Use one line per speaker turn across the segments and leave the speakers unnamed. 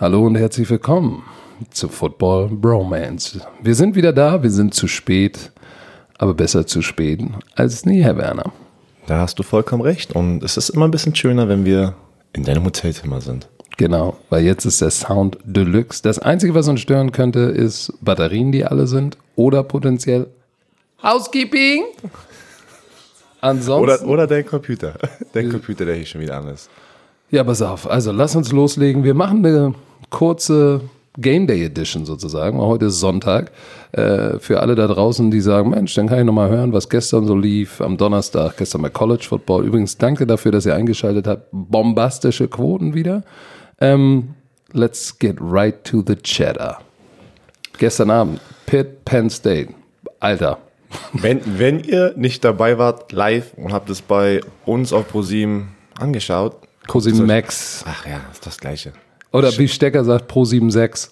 Hallo und herzlich willkommen zu Football Bromance. Wir sind wieder da, wir sind zu spät, aber besser zu spät als nie, Herr Werner.
Da hast du vollkommen recht. Und es ist immer ein bisschen schöner, wenn wir in deinem Hotelzimmer sind.
Genau, weil jetzt ist der Sound Deluxe. Das Einzige, was uns stören könnte, ist Batterien, die alle sind oder potenziell Housekeeping. Ansonsten.
Oder, oder dein Computer. Dein Computer, der hier schon wieder an ist.
Ja, pass auf. Also lass uns loslegen. Wir machen eine kurze Game Day Edition sozusagen. Heute ist Sonntag. Äh, für alle da draußen, die sagen, Mensch, dann kann ich nochmal hören, was gestern so lief am Donnerstag, gestern bei College Football. Übrigens, danke dafür, dass ihr eingeschaltet habt. Bombastische Quoten wieder. Ähm, let's get right to the cheddar. Gestern Abend, Pitt, Penn State. Alter.
Wenn, wenn ihr nicht dabei wart, live und habt es bei uns auf ProSieben angeschaut.
ProSieben Max.
Ach ja, ist das Gleiche.
Oder wie Stecker sagt, Pro 76.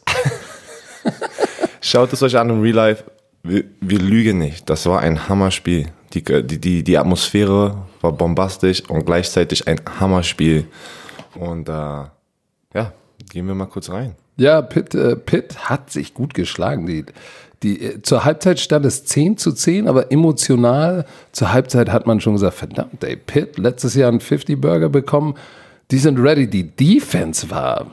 Schaut es euch an im Real Life. Wir, wir lügen nicht. Das war ein Hammerspiel. Die, die, die, die Atmosphäre war bombastisch und gleichzeitig ein Hammerspiel. Und äh, ja, gehen wir mal kurz rein.
Ja, Pitt, äh, Pitt hat sich gut geschlagen. Die, die, äh, zur Halbzeit stand es 10 zu 10, aber emotional zur Halbzeit hat man schon gesagt, verdammt, ey, Pitt, letztes Jahr einen 50-Burger bekommen, die sind ready. Die Defense war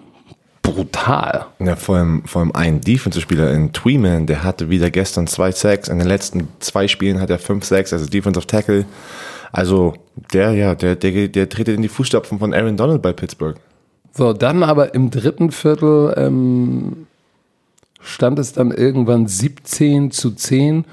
brutal.
Ja, vor allem, vor allem ein Defensive-Spieler in Tweeman, der hatte wieder gestern zwei Sacks. In den letzten zwei Spielen hat er fünf Sacks als Defensive Tackle. Also, der, ja, der, der, der tretet in die Fußstapfen von Aaron Donald bei Pittsburgh.
So, dann aber im dritten Viertel ähm, stand es dann irgendwann 17 zu 10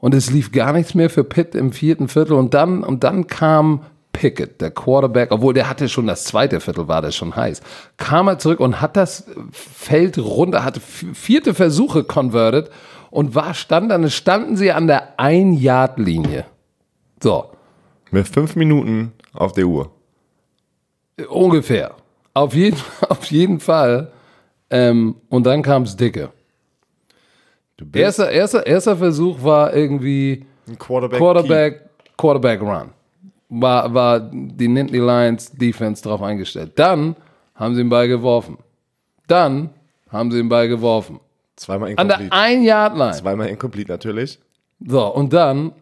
und es lief gar nichts mehr für Pitt im vierten Viertel und dann, und dann kam Pickett, der Quarterback, obwohl der hatte schon das zweite Viertel, war das schon heiß, kam er zurück und hat das Feld runter, hatte vierte Versuche converted und war stand dann, standen sie an der Ein-Yard-Linie. So.
Mit fünf Minuten auf der Uhr.
Ungefähr. Auf jeden, auf jeden Fall. Ähm, und dann kam es dicke. Erster, erster, erster Versuch war irgendwie
Quarterback,
Quarterback, Quarterback Run. War, war die Nittany Lions Defense drauf eingestellt. Dann haben sie den Ball geworfen. Dann haben sie den Ball geworfen.
Zweimal
An der Ein-Yard-Line.
Zweimal incomplete natürlich.
So, und dann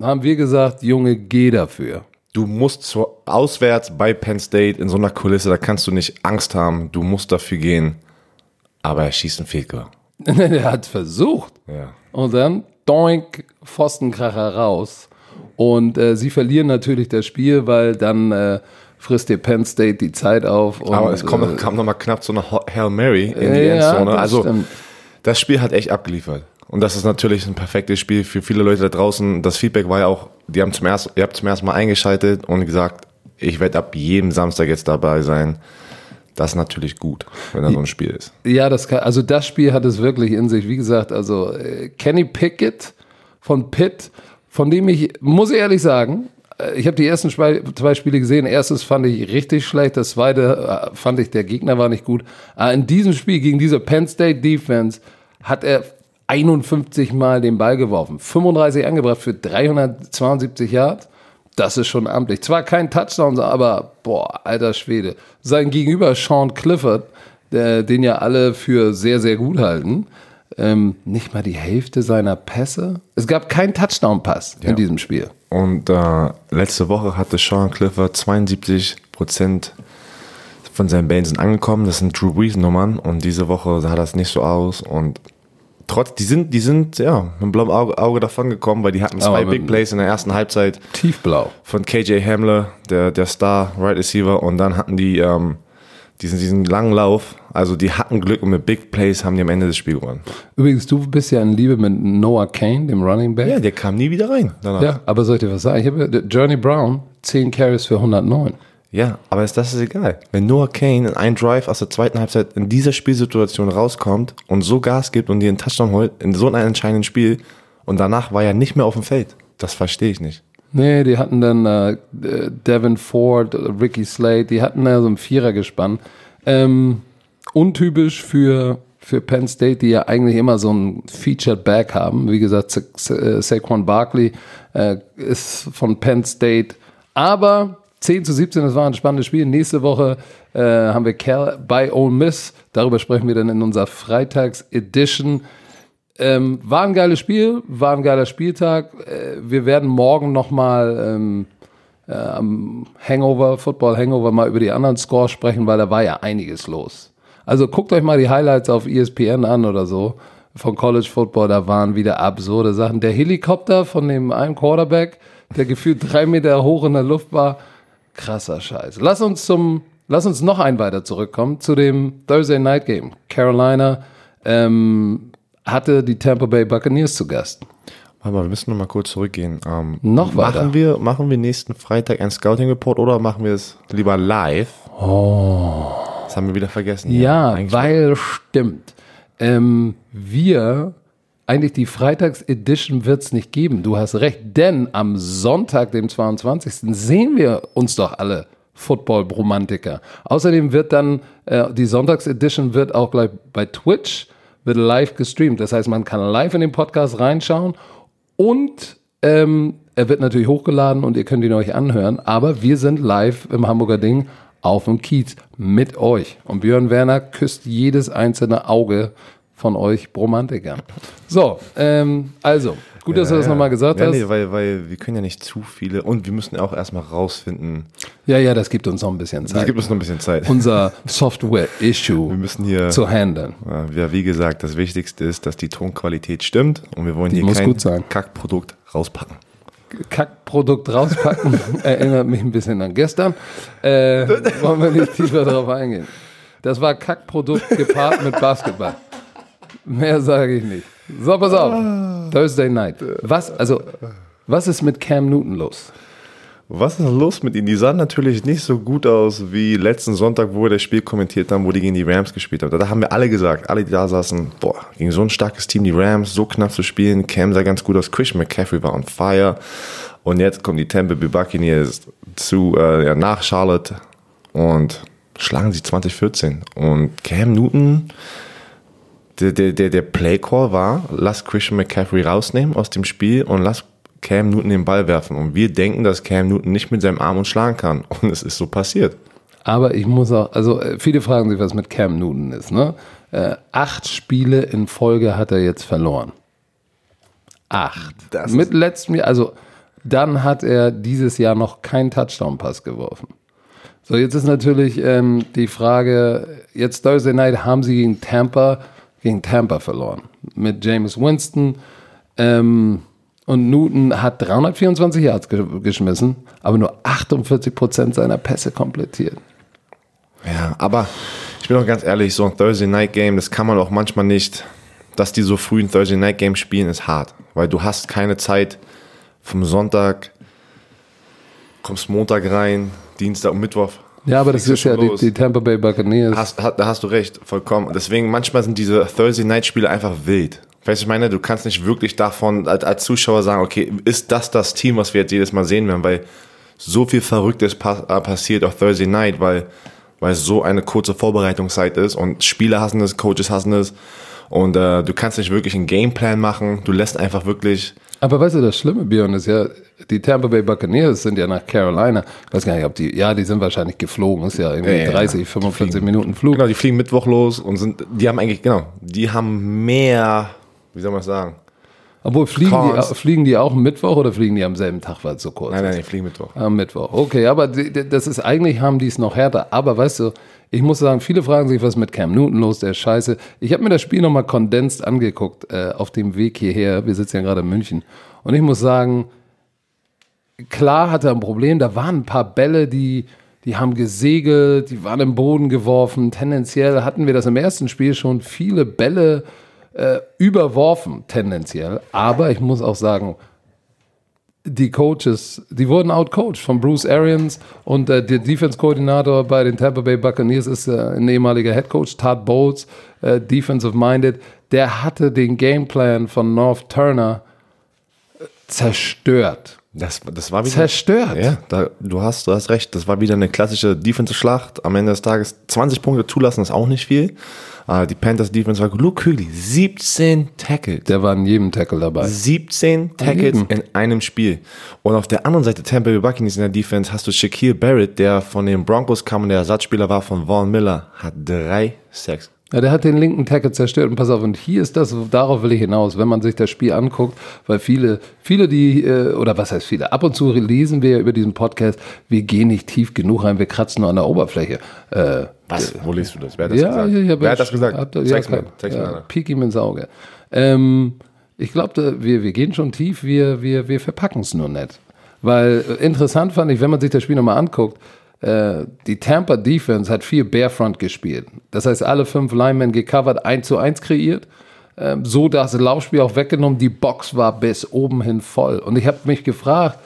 haben wir gesagt, Junge, geh dafür.
Du musst zur, auswärts bei Penn State in so einer Kulisse, da kannst du nicht Angst haben, du musst dafür gehen. Aber er schießt einen Goal.
er hat versucht.
Ja.
Und dann, doink, Pfostenkracher raus. Und äh, sie verlieren natürlich das Spiel, weil dann äh, frisst dir Penn State die Zeit auf. Und,
Aber es kommt,
äh,
kam nochmal knapp so eine Hail Mary in die
ja,
Endzone. Also
stimmt.
das Spiel hat echt abgeliefert. Und das ist natürlich ein perfektes Spiel für viele Leute da draußen. Das Feedback war ja auch, die haben zum ersten, ihr habt zum ersten Mal eingeschaltet und gesagt, ich werde ab jedem Samstag jetzt dabei sein. Das ist natürlich gut, wenn da so ein Spiel ist.
Ja, das kann, also das Spiel hat es wirklich in sich. Wie gesagt, also äh, Kenny Pickett von Pitt, von dem ich, muss ich ehrlich sagen, äh, ich habe die ersten zwei, Spiele gesehen. Erstes fand ich richtig schlecht, das zweite äh, fand ich, der Gegner war nicht gut. Aber in diesem Spiel gegen diese Penn State Defense hat er 51 Mal den Ball geworfen, 35 angebracht für 372 Yards. Das ist schon amtlich. Zwar kein Touchdown, aber boah, alter Schwede. Sein Gegenüber Sean Clifford, der, den ja alle für sehr, sehr gut halten, ähm, nicht mal die Hälfte seiner Pässe. Es gab keinen Touchdown-Pass in diesem Spiel.
Und äh, letzte Woche hatte Sean Clifford 72 Prozent von seinen Bällen sind angekommen. Das sind Drew Brees Nummern. Und diese Woche sah das nicht so aus. Und trotz, die sind, die sind, ja, mit einem blauen Auge, Auge davon gekommen, weil die hatten zwei Big Plays in der ersten Halbzeit
Tiefblau.
von KJ Hamler, der, der Star Right Receiver. Und dann hatten die, ähm, diesen, diesen langen Lauf. Also die hatten Glück und mit Big Plays haben die am Ende das Spiel gewonnen.
Übrigens, du bist ja in Liebe mit Noah Kane, dem Running Back.
Ja, der kam nie wieder rein danach.
Ja, aber soll ich dir was sagen? Ich habe Journey Brown, 10 Carries für 109.
Ja, aber ist, das ist egal. Wenn Noah Kane in einen Drive aus der zweiten Halbzeit in dieser Spielsituation rauskommt und so Gas gibt und dir einen Touchdown holt in so einem entscheidenden Spiel und danach war er nicht mehr auf dem Feld. Das verstehe ich nicht.
Nee, die hatten dann äh, Devin Ford, Ricky Slade, die hatten da so ein Vierer gespannt. Ähm, untypisch für, für Penn State, die ja eigentlich immer so ein Featured Back haben. Wie gesagt, Sa Sa äh, Saquon Barkley äh, ist von Penn State. Aber 10 zu 17, das war ein spannendes Spiel. Nächste Woche äh, haben wir Cal bei Ole Miss. Darüber sprechen wir dann in unserer Freitags-Edition. Ähm, war ein geiles Spiel, war ein geiler Spieltag. Äh, wir werden morgen nochmal ähm, äh, am Hangover, Football Hangover, mal über die anderen Scores sprechen, weil da war ja einiges los. Also guckt euch mal die Highlights auf ESPN an oder so von College Football, da waren wieder absurde Sachen. Der Helikopter von dem einen Quarterback, der gefühlt drei Meter hoch in der Luft war, krasser Scheiß. Lass uns zum, lass uns noch ein weiter zurückkommen zu dem Thursday Night Game. Carolina ähm, hatte die Tampa Bay Buccaneers zu Gast.
Warte mal, wir müssen noch mal kurz zurückgehen. Ähm,
Noch weiter.
Machen wir, machen wir nächsten Freitag ein Scouting-Report oder machen wir es lieber live? Oh. Das haben wir wieder vergessen.
Ja,
Eigentlich-
weil stimmt. Ähm, wir, eigentlich die Freitags-Edition wird es nicht geben. Du hast recht, denn am Sonntag, dem 22. sehen wir uns doch alle Football-Bromantiker. Außerdem wird dann, äh, die Sonntags-Edition wird auch gleich bei Twitch, wird live gestreamt. Das heißt, man kann live in den Podcast reinschauen und ähm, er wird natürlich hochgeladen und ihr könnt ihn euch anhören. Aber wir sind live im Hamburger Ding auf dem Kiez mit euch. Und Björn Werner küsst jedes einzelne Auge von euch Bromantikern. So, ähm, also, gut, dass du das nochmal gesagt
ja,
hast.
Nee, weil, weil wir können ja nicht zu viele und wir müssen auch erstmal rausfinden.
Ja, ja, das gibt uns noch ein bisschen Zeit.
gibt uns noch ein bisschen Zeit.
Unser
Wir
Software-Issue
müssen hier,
zu handeln.
ja, wie gesagt, das Wichtigste ist, dass die Tonqualität stimmt und wir wollen hier
muss
kein
gut sein.
Kackprodukt rauspacken.
Kackprodukt rauspacken, erinnert mich ein bisschen an gestern. Äh, wollen wir nicht tiefer darauf eingehen. Das war Kackprodukt gepaart mit Basketball. Mehr sage ich nicht. So, pass auf. Thursday night. Was, also, was ist mit Cam Newton los?
Was ist los mit ihnen? Die sahen natürlich nicht so gut aus wie letzten Sonntag, wo wir das Spiel kommentiert haben, wo die gegen die Rams gespielt haben. Da haben wir alle gesagt, alle, die da saßen, boah, gegen so ein starkes Team, die Rams, so knapp zu spielen. Cam sah ganz gut aus, Christian McCaffrey war on fire. Und jetzt kommen die Tampa Bay Buccaneers zu, äh, ja, nach Charlotte und schlagen sie 2014. Und Cam Newton, der, der, der, der Playcall war, lass Christian McCaffrey rausnehmen aus dem Spiel und lass Cam Newton den Ball werfen. Und wir denken, dass Cam Newton nicht mit seinem Arm uns schlagen kann. Und es ist so passiert.
Aber ich muss auch, also äh, viele fragen sich, was mit Cam Newton ist. Ne? Äh, acht Spiele in Folge hat er jetzt verloren. Acht.
Das
mit letztem Jahr, also dann hat er dieses Jahr noch keinen Touchdown-Pass geworfen. So, jetzt ist natürlich ähm, die Frage, jetzt Thursday Night haben sie gegen Tampa, gegen Tampa verloren. Mit James Winston. Ähm, und Newton hat 324 Yards ge geschmissen, aber nur 48 Prozent seiner Pässe komplettiert.
Ja, aber ich bin auch ganz ehrlich, so ein Thursday Night Game, das kann man auch manchmal nicht, dass die so früh ein Thursday Night Game spielen, ist hart. Weil du hast keine Zeit vom Sonntag, kommst Montag rein, Dienstag und Mittwoch.
Ja, aber das ist ja die, die Tampa Bay Buccaneers.
Hast, ha- da hast du recht, vollkommen. Deswegen, manchmal sind diese Thursday Night Spiele einfach wild. Weißt du, ich meine, du kannst nicht wirklich davon als, als Zuschauer sagen, okay, ist das das Team, was wir jetzt jedes Mal sehen werden, weil so viel Verrücktes pa äh, passiert auf Thursday Night, weil, weil so eine kurze Vorbereitungszeit ist und Spieler hassen es, Coaches hassen es und äh, du kannst nicht wirklich einen Gameplan machen, du lässt einfach wirklich,
Aber weißt du, das Schlimme, Björn, ist ja, die Tampa Bay Buccaneers sind ja nach Carolina. Ich weiß gar nicht, ob die, ja, die sind wahrscheinlich geflogen. Ist ja irgendwie
Ja, ja,
30, 45 Minuten Flug.
genau, die fliegen Mittwoch los und sind, die haben eigentlich, genau, die haben mehr, wie soll man sagen?
Obwohl, fliegen die, fliegen die auch am Mittwoch oder fliegen die am selben Tag, weil es so kurz
Nein,
ist?
nein, die fliegen Mittwoch.
Am Mittwoch. Okay, aber das ist eigentlich haben die es noch härter. Aber weißt du, ich muss sagen, viele fragen sich, was mit Cam Newton los, der ist scheiße. Ich habe mir das Spiel nochmal kondensiert angeguckt äh, auf dem Weg hierher. Wir sitzen ja gerade in München. Und ich muss sagen, klar hat er ein Problem. Da waren ein paar Bälle, die, die haben gesegelt, die waren im Boden geworfen. Tendenziell hatten wir das im ersten Spiel schon viele Bälle äh, überworfen, tendenziell. Aber ich muss auch sagen, die Coaches, die wurden outcoached von Bruce Arians und äh, der Defense-Koordinator bei den Tampa Bay Buccaneers ist äh, ein ehemaliger Head Coach, Todd Bowles, äh, defensive-minded. Der hatte den Gameplan von North Turner äh, zerstört.
Das, das war wieder,
Zerstört.
Ja, da, du, hast, du hast recht. Das war wieder eine klassische Defensive-Schlacht. Am Ende des Tages 20 Punkte zulassen ist auch nicht viel. Uh, die Panthers Defense war. Luke Kügli, 17 Tackles.
Der war in jedem Tackle dabei.
17 Tackles
jedem.
in einem Spiel. Und auf der anderen Seite Tampa Bay Buccaneers in der Defense hast du Shaquille Barrett, der von den Broncos kam und der Ersatzspieler war von Vaughn Miller, hat drei Sacks.
Ja, der hat den linken Tackle zerstört. Und pass auf, und hier ist das, darauf will ich hinaus, wenn man sich das Spiel anguckt, weil viele, viele, die, äh, oder was heißt viele, ab und zu lesen wir über diesen Podcast, wir gehen nicht tief genug rein, wir kratzen nur an der Oberfläche. Äh,
Was? Wo liest du das? Wer hat das
ja,
gesagt?
ja, ja,
Wer hat das gesagt?
Hab, ja,
Zeig's
kein-
mir. Zeig's mir
ja,
einer.
Piek ihm ins Auge. Ähm, ich glaube, wir, wir gehen schon tief, wir, wir, wir verpacken es nur nicht. Weil äh, interessant fand ich, wenn man sich das Spiel nochmal anguckt, äh, die Tampa Defense hat viel Barefront gespielt. Das heißt, alle fünf Linemen gecovert, 1 zu 1 kreiert. Ähm, so das Laufspiel auch weggenommen. Die Box war bis oben hin voll. Und ich habe mich gefragt,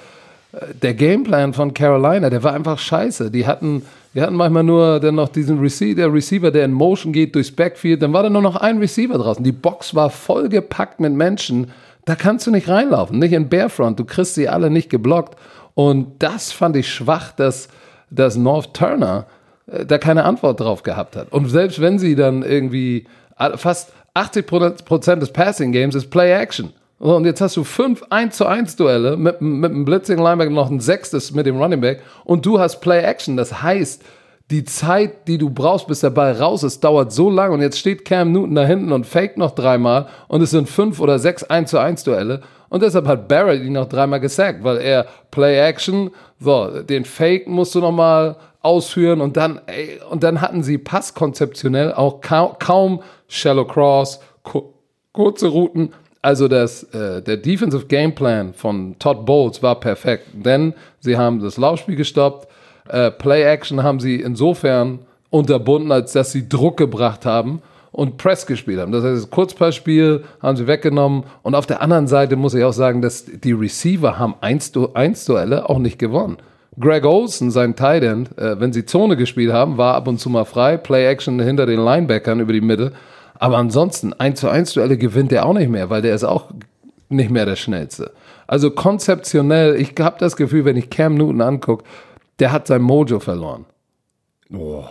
der Gameplan von Carolina, der war einfach scheiße. Die hatten, die hatten manchmal nur dann noch diesen Receiver, der Receiver, der in Motion geht durchs Backfield. Dann war da nur noch ein Receiver draußen. Die Box war vollgepackt mit Menschen. Da kannst du nicht reinlaufen, nicht in Barefront. Du kriegst sie alle nicht geblockt. Und das fand ich schwach, dass, dass North Turner äh, da keine Antwort drauf gehabt hat. Und selbst wenn sie dann irgendwie alle- fast 80 Prozent des Passing Games ist Play Action. Und jetzt hast du fünf 1 zu 1 Duelle mit, mit einem Blitzing Linebacker noch ein sechstes mit dem Running Back und du hast Play Action. Das heißt, die Zeit, die du brauchst, bis der Ball raus ist, dauert so lang und jetzt steht Cam Newton da hinten und fake noch dreimal und es sind fünf oder sechs 1 zu 1 Duelle und deshalb hat Barrett ihn noch dreimal gesackt, weil er Play Action, so, den Fake musst du nochmal ausführen und dann, ey, und dann hatten sie passkonzeptionell auch kaum, kaum Shallow Cross, ku- kurze Routen. Also das, äh, der Defensive Gameplan von Todd Bowles war perfekt, denn sie haben das Laufspiel gestoppt. Äh, Play Action haben sie insofern unterbunden, als dass sie Druck gebracht haben und Press gespielt haben. Das heißt, das Kurzpassspiel haben sie weggenommen. Und auf der anderen Seite muss ich auch sagen, dass die Receiver haben 1-Duelle auch nicht gewonnen. Greg Olsen, sein Tight End, äh, wenn sie Zone gespielt haben, war ab und zu mal frei. Play Action hinter den Linebackern über die Mitte. Aber ansonsten 1 zu 1 Duelle gewinnt er auch nicht mehr, weil der ist auch nicht mehr der Schnellste. Also konzeptionell, ich habe das Gefühl, wenn ich Cam Newton angucke, der hat sein Mojo verloren.
Oh.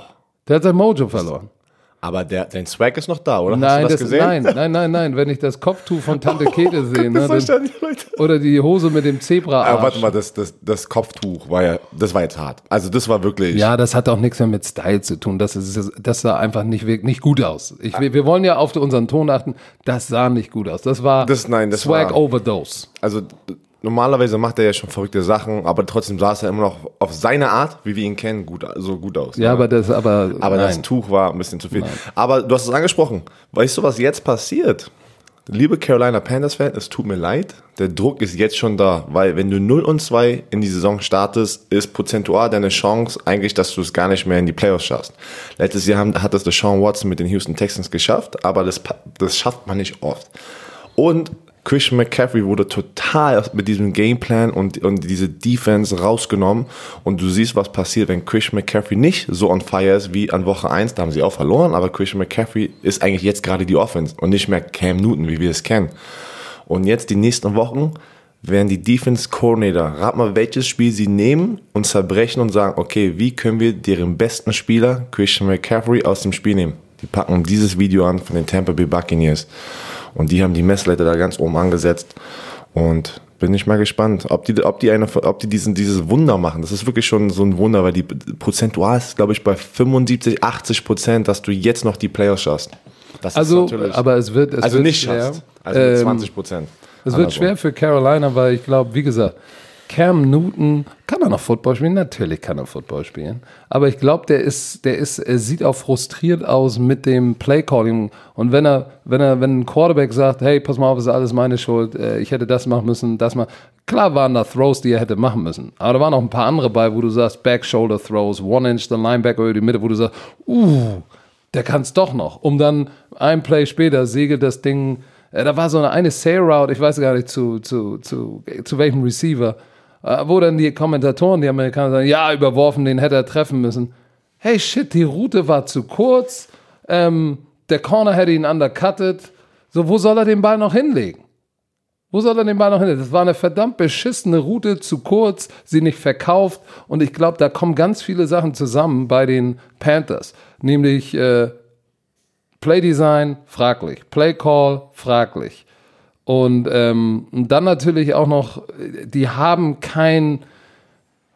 Der hat sein Mojo verloren.
Aber der, dein Swag ist noch da, oder?
Nein,
das,
das, nein, nein, nein, nein. Wenn ich das Kopftuch von Tante Käthe sehe, ne, dann, oder die Hose mit dem Zebra.
Aber warte mal, das, das, das Kopftuch war ja, das war jetzt hart. Also das war wirklich.
Ja, das hat auch nichts mehr mit Style zu tun. Das, ist, das sah einfach nicht, nicht gut aus. Ich, wir, wir wollen ja auf unseren Ton achten. Das sah nicht gut aus. Das war
Das- nein, das
Swag
war-
Overdose.
Also normalerweise macht er ja schon verrückte Sachen, aber trotzdem sah es ja immer noch auf seine Art, wie wir ihn kennen, gut, so gut aus.
Ja, aber das, aber,
Aber das
nein.
Tuch war ein bisschen zu viel. Aber du hast es angesprochen. Weißt du, was jetzt passiert? Liebe Carolina Panthers-Fan, es tut mir leid. Der Druck ist jetzt schon da, weil wenn du 0 und 2 in die Saison startest, ist prozentual deine Chance eigentlich, dass du es gar nicht mehr in die Playoffs schaffst. Letztes Jahr hat das Deshaun Watson mit den Houston Texans geschafft, aber das, das schafft man nicht oft. Und Christian McCaffrey wurde total mit diesem Gameplan und, und diese Defense rausgenommen. Und du siehst, was passiert, wenn Christian McCaffrey nicht so on fire ist wie an Woche 1. Da haben sie auch verloren, aber Christian McCaffrey ist eigentlich jetzt gerade die Offense und nicht mehr Cam Newton, wie wir es kennen. Und jetzt die nächsten Wochen werden die Defense Coordinator, rat mal, welches Spiel sie nehmen und zerbrechen und sagen, okay, wie können wir deren besten Spieler, Christian McCaffrey, aus dem Spiel nehmen? Die packen dieses Video an von den Tampa Bay Buccaneers. Und die haben die Messleiter da ganz oben angesetzt. Und bin ich mal gespannt, ob die, ob die, eine, ob die diesen, dieses Wunder machen. Das ist wirklich schon so ein Wunder, weil die prozentual ist, glaube ich, bei 75, 80 Prozent, dass du jetzt noch die Playoffs schaffst. Das
Also,
ist natürlich,
aber es wird, es
also
wird
nicht
schwer.
schaffst. Also
Ähm,
20 Prozent.
Es wird schwer für Carolina, weil ich glaube, wie gesagt, Cam Newton kann er noch Football spielen. Natürlich kann er Football spielen, aber ich glaube, der ist, der ist, er sieht auch frustriert aus mit dem Playcalling. Und wenn er, wenn er, wenn ein Quarterback sagt, hey, pass mal auf, ist alles meine Schuld, äh, ich hätte das machen müssen, das mal. Klar waren da Throws, die er hätte machen müssen, aber da waren auch ein paar andere bei, wo du sagst, Back Shoulder Throws, One Inch, the Linebacker über die Mitte, wo du sagst, uh, der kann es doch noch. Um dann ein Play später segelt das Ding. Äh, da war so eine, eine Sail Route, ich weiß gar nicht zu, zu, zu, zu welchem Receiver, wo dann die Kommentatoren, die Amerikaner sagen, ja, überworfen, den hätte er treffen müssen. Hey, shit, die Route war zu kurz. Ähm, der Corner hätte ihn undercutted. So, wo soll er den Ball noch hinlegen? Wo soll er den Ball noch hin? Das war eine verdammt beschissene Route, zu kurz, sie nicht verkauft. Und ich glaube, da kommen ganz viele Sachen zusammen bei den Panthers. Nämlich äh, Playdesign, fraglich. Playcall, fraglich. Und ähm, dann natürlich auch noch, die haben kein,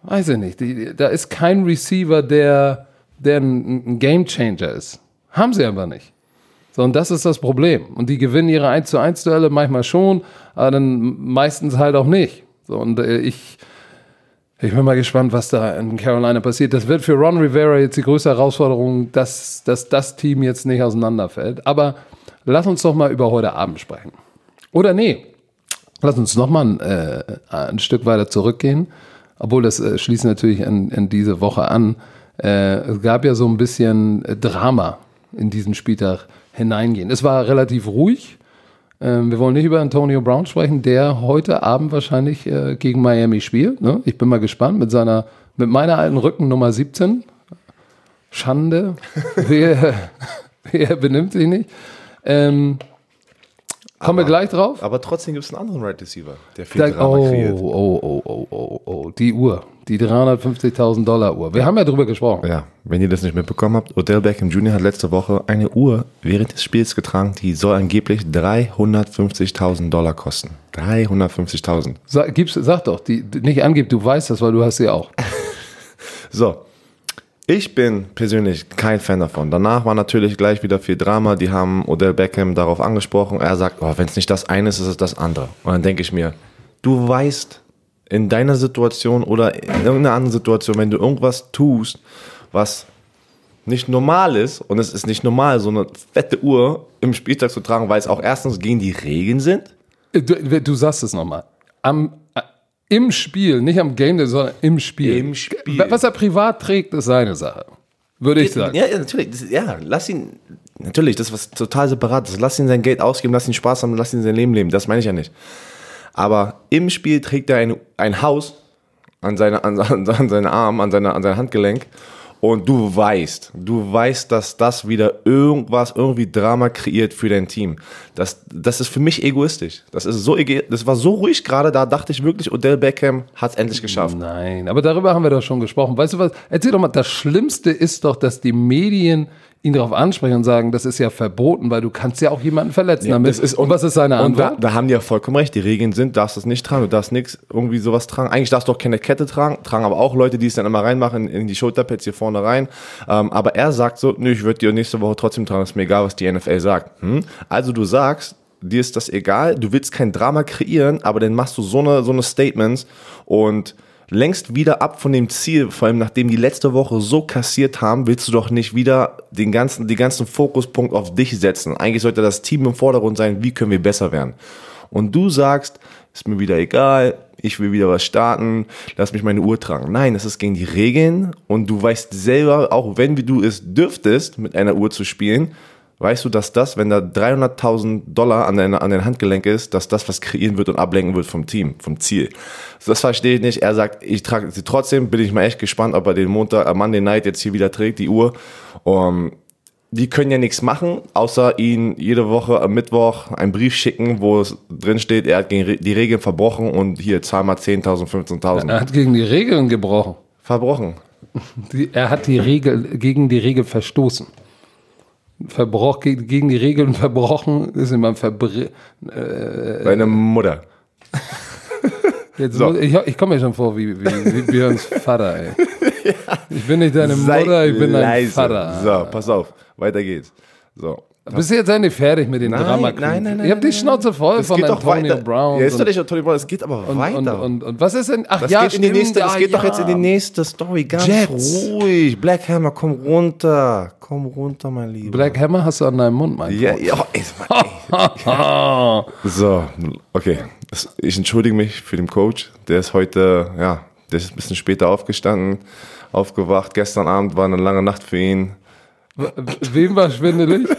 weiß ich nicht, die, da ist kein Receiver, der, der ein, Gamechanger ist. Haben sie aber nicht. So, und das ist das Problem. Und die gewinnen ihre 1 zu 1 Duelle manchmal schon, aber dann meistens halt auch nicht. So, und äh, ich, ich bin mal gespannt, was da in Carolina passiert. Das wird für Ron Rivera jetzt die größte Herausforderung, dass, dass das Team jetzt nicht auseinanderfällt. Aber lass uns doch mal über heute Abend sprechen. Oder nee, lass uns noch mal ein, äh, ein Stück weiter zurückgehen. Obwohl das äh, schließt natürlich in, in diese Woche an. Äh, es gab ja so ein bisschen Drama in diesen Spieltag hineingehen. Es war relativ ruhig. Ähm, wir wollen nicht über Antonio Brown sprechen, der heute Abend wahrscheinlich äh, gegen Miami spielt. Ne? Ich bin mal gespannt mit seiner, mit meiner alten Rücken Nummer 17. Schande. wer, wer benimmt sich nicht? Ähm, Kommen wir gleich drauf?
Aber trotzdem gibt es einen anderen Right Receiver, der viel
Da,
Drama
oh,
kreiert.
oh, oh, oh, oh, oh, die Uhr. Die 350.000 Dollar Uhr. Wir haben ja drüber gesprochen.
Ja, wenn ihr das nicht mitbekommen habt, Odell Beckham Jr. hat letzte Woche eine Uhr während des Spiels getragen, die soll angeblich 350.000 Dollar kosten. 350.000.
Sag, gib's, sag doch, die, nicht angib, du weißt das, weil du hast sie auch.
So, ich bin persönlich kein Fan davon. Danach war natürlich gleich wieder viel Drama. Die haben Odell Beckham darauf angesprochen. Er sagt, oh, wenn es nicht das eine ist, ist es das andere. Und dann denke ich mir, du weißt in deiner Situation oder in irgendeiner anderen Situation, wenn du irgendwas tust, was nicht normal ist, und es ist nicht normal, so eine fette Uhr im Spieltag zu tragen, weil es auch erstens gegen die Regeln sind.
Du, du sagst es nochmal. Am, Im Spiel, nicht am Game, Day, sondern im Spiel.
Im Spiel.
Was er privat trägt, ist seine Sache. Würde ich sagen.
Ja, ja, natürlich. Das, ja, lass ihn. Natürlich, das ist was total separates. Lass ihn sein Geld ausgeben, lass ihn Spaß haben, lass ihn sein Leben leben. Das meine ich ja nicht. Aber im Spiel trägt er ein, ein Haus an seine, an, an, an seine Arm, an seine, an sein Handgelenk. Und du weißt, du weißt, dass das wieder irgendwas, irgendwie Drama kreiert für dein Team. Das, das ist für mich egoistisch. Das ist so, das war so ruhig gerade, da dachte ich wirklich, Odell Beckham hat es endlich geschafft.
Nein, aber darüber haben wir doch schon gesprochen. Weißt du was? Erzähl doch mal, das Schlimmste ist doch, dass die Medien ihn darauf ansprechen und sagen, das ist ja verboten, weil du kannst ja auch jemanden verletzen damit.
das ist-
und was ist seine
Und da,
Antwort?
da haben die ja vollkommen recht. Die Regeln sind, darfst das nicht tragen, du darfst nichts irgendwie sowas tragen. Eigentlich darfst du auch keine Kette tragen, tragen aber auch Leute, die es dann immer reinmachen in die Schulterpads hier vorne rein. Ähm, aber er sagt so, nö, ich würde die nächste Woche trotzdem tragen, ist mir egal, was die NFL sagt. Hm? Also du sagst, dir ist das egal, du willst kein Drama kreieren, aber dann machst du so eine, so eine Statements und längst wieder ab von dem Ziel, vor allem nachdem die letzte Woche so kassiert haben, willst du doch nicht wieder den ganzen, den ganzen Fokuspunkt auf dich setzen. Eigentlich sollte das Team im Vordergrund sein, wie können wir besser werden. Und du sagst, ist mir wieder egal, ich will wieder was starten, lass mich meine Uhr tragen. Nein, das ist gegen die Regeln und du weißt selber, auch wenn du es dürftest, mit einer Uhr zu spielen, weißt du, dass das, wenn da 300.000 Dollar an dein, an dein Handgelenk ist, dass das was kreieren wird und ablenken wird vom Team, vom Ziel. Das verstehe ich nicht. Er sagt, ich trage sie trotzdem, bin ich mal echt gespannt, ob er den Montag, äh, Monday Night jetzt hier wieder trägt, die Uhr. Um, die können ja nichts machen, außer ihn jede Woche am Mittwoch einen Brief schicken, wo es drin steht, er hat gegen die Regeln verbrochen und hier zahl mal 10.000, 15.000.
Er hat gegen die Regeln gebrochen.
Verbrochen.
Die, er hat die Regel gegen die Regel verstoßen. Verbroch, gegen, die Regeln verbrochen ist immer Verbr
Deine Mutter.
Jetzt
So.
muss, ich ich komme mir schon vor wie, wie, wie Björns Vater, ey. Ich bin nicht deine
Sei
Mutter, ich bin dein
leise.
Vater.
So, pass auf, weiter geht's. So.
Bist du jetzt endlich fertig mit den
Nein,
Drama
nein, nein, nein,
Ich habe die Schnauze voll
Es
von
geht doch
Antonio. Brown.
Ja, ist doch nicht Antonio Brown, es geht aber
und,
weiter.
und, und, und was ist denn? Ach
das
ja,
geht in die
stimmt,
nächste, das
ja,
geht doch
ja.
jetzt in die nächste Story. Ganz
Jets.
ruhig. Black Hammer, komm runter. Komm runter, mein Lieber.
Black Hammer hast du an deinem Mund, mein
ja, ja, ey, Mann, ey. So, okay. Das- Ich entschuldige mich für den Coach. Der ist heute, ja, der ist ein bisschen später aufgestanden, aufgewacht. Gestern Abend war eine lange Nacht für ihn.
Wem war schwindelig?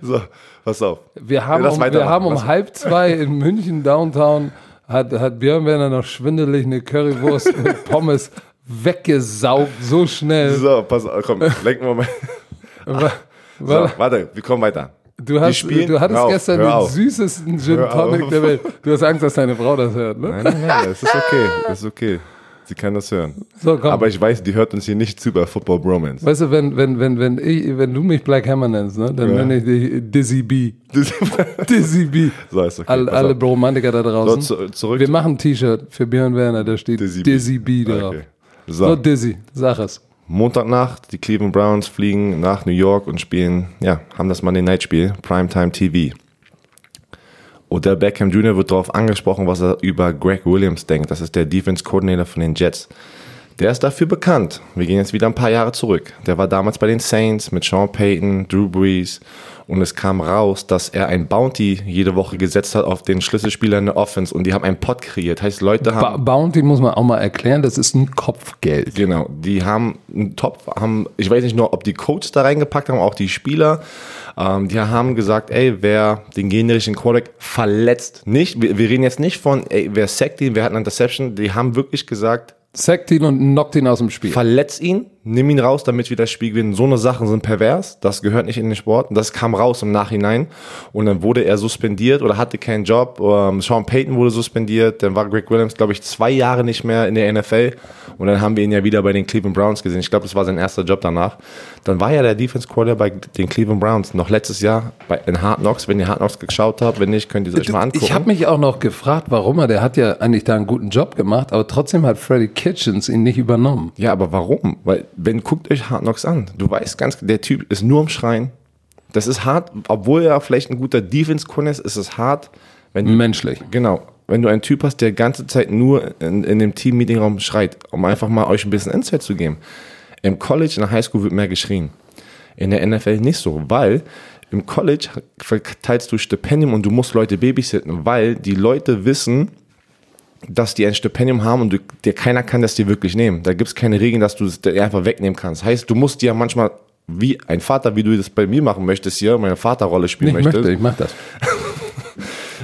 So, pass auf.
Wir haben, um, wir haben um halb zwei in München Downtown hat, hat Björn Werner noch schwindelig eine Currywurst mit Pommes weggesaugt, so schnell.
So, pass auf, komm, lenken wir mal. So,
wa-
warte, wir kommen weiter.
Du, hast,
spielen-
du hattest
auf,
gestern den
auf.
süßesten Gin Tonic der Welt. Du hast Angst, dass deine Frau das hört, ne?
Nein, nein, nein, das ist okay. Das ist okay. Sie kann das hören.
So, komm.
Aber ich weiß, die hört uns hier nicht zu bei Football Bromance.
weißt du, wenn, wenn, wenn, wenn, ich, wenn du mich Black Hammer nennst, ne, dann
Ja.
nenne ich dich Dizzy B. Dizzy B.
so ist okay.
Alle,
pass
alle
auf.
Romantiker da
So,
draußen.
zu, zurück.
Wir machen ein T-Shirt für Björn Werner, da steht
Dizzy
Dizzy,
B.
B drauf.
okay.
So,
So,
Dizzy, sag es.
Montagnacht, die Cleveland Browns fliegen nach New York und spielen, ja, haben das Monday Night Spiel, Primetime TV. Odell Beckham Jr. wird darauf angesprochen, was er über Greg Williams denkt. Das ist der Defense Coordinator von den Jets. Der ist dafür bekannt. Wir gehen jetzt wieder ein paar Jahre zurück. Der war damals bei den Saints mit Sean Payton, Drew Brees. Und es kam raus, dass er ein Bounty jede Woche gesetzt hat auf den Schlüsselspieler in der Offense. Und die haben einen Pot kreiert. Heißt, Leute haben.
Ba Bounty muss man auch mal erklären, das ist ein Kopfgeld.
Genau, die haben einen Topf, haben, ich weiß nicht nur, ob die Coaches da reingepackt haben, auch die Spieler. Ähm, die haben gesagt, ey, wer den generischen Quarterback verletzt, nicht, wir, wir reden jetzt nicht von, ey, wer sackt ihn, wer hat eine Interception, die haben wirklich gesagt,
Sackt ihn und knockt ihn aus dem Spiel.
verletz ihn, nimm ihn raus, damit wir das Spiel gewinnen. So eine Sachen sind pervers, das gehört nicht in den Sport. Und das kam raus im Nachhinein. Und dann wurde er suspendiert oder hatte keinen Job. Ähm, Sean Payton wurde suspendiert. Dann war Greg Williams, glaube ich, zwei Jahre nicht mehr in der NFL. Und dann haben wir ihn ja wieder bei den Cleveland Browns gesehen. Ich glaube, das war sein erster Job danach. Dann war ja der Defense Quarterback bei den Cleveland Browns. Noch letztes Jahr bei, in Hard Knocks. Wenn ihr Hard Knocks geschaut habt, wenn nicht, könnt ihr es euch mal angucken.
Ich habe mich auch noch gefragt, warum er, der hat ja eigentlich da einen guten Job gemacht, aber trotzdem hat Freddy Kitchens ihn nicht übernommen.
Ja, aber warum? Weil, wenn, guckt euch Hard Knocks an. Du weißt ganz, der Typ ist nur am Schreien. Das ist hart, obwohl er vielleicht ein guter Defense-Kunde ist, ist es hart, wenn,
Menschlich.
genau, wenn du einen Typ hast, der ganze Zeit nur in, in dem Team-Meeting-Raum schreit, um einfach mal euch ein bisschen Insight zu geben. Im College, in der Highschool wird mehr geschrien. In der NFL nicht so, weil im College verteilst du Stipendium und du musst Leute babysitten, weil die Leute wissen, dass die ein Stipendium haben und du, dir keiner kann das dir wirklich nehmen. Da gibt es keine Regeln, dass du es dir einfach wegnehmen kannst. Heißt, du musst dir manchmal wie ein Vater, wie du das bei mir machen möchtest hier, meine Vaterrolle spielen
Ich
möchtest.
möchte, ich mach das.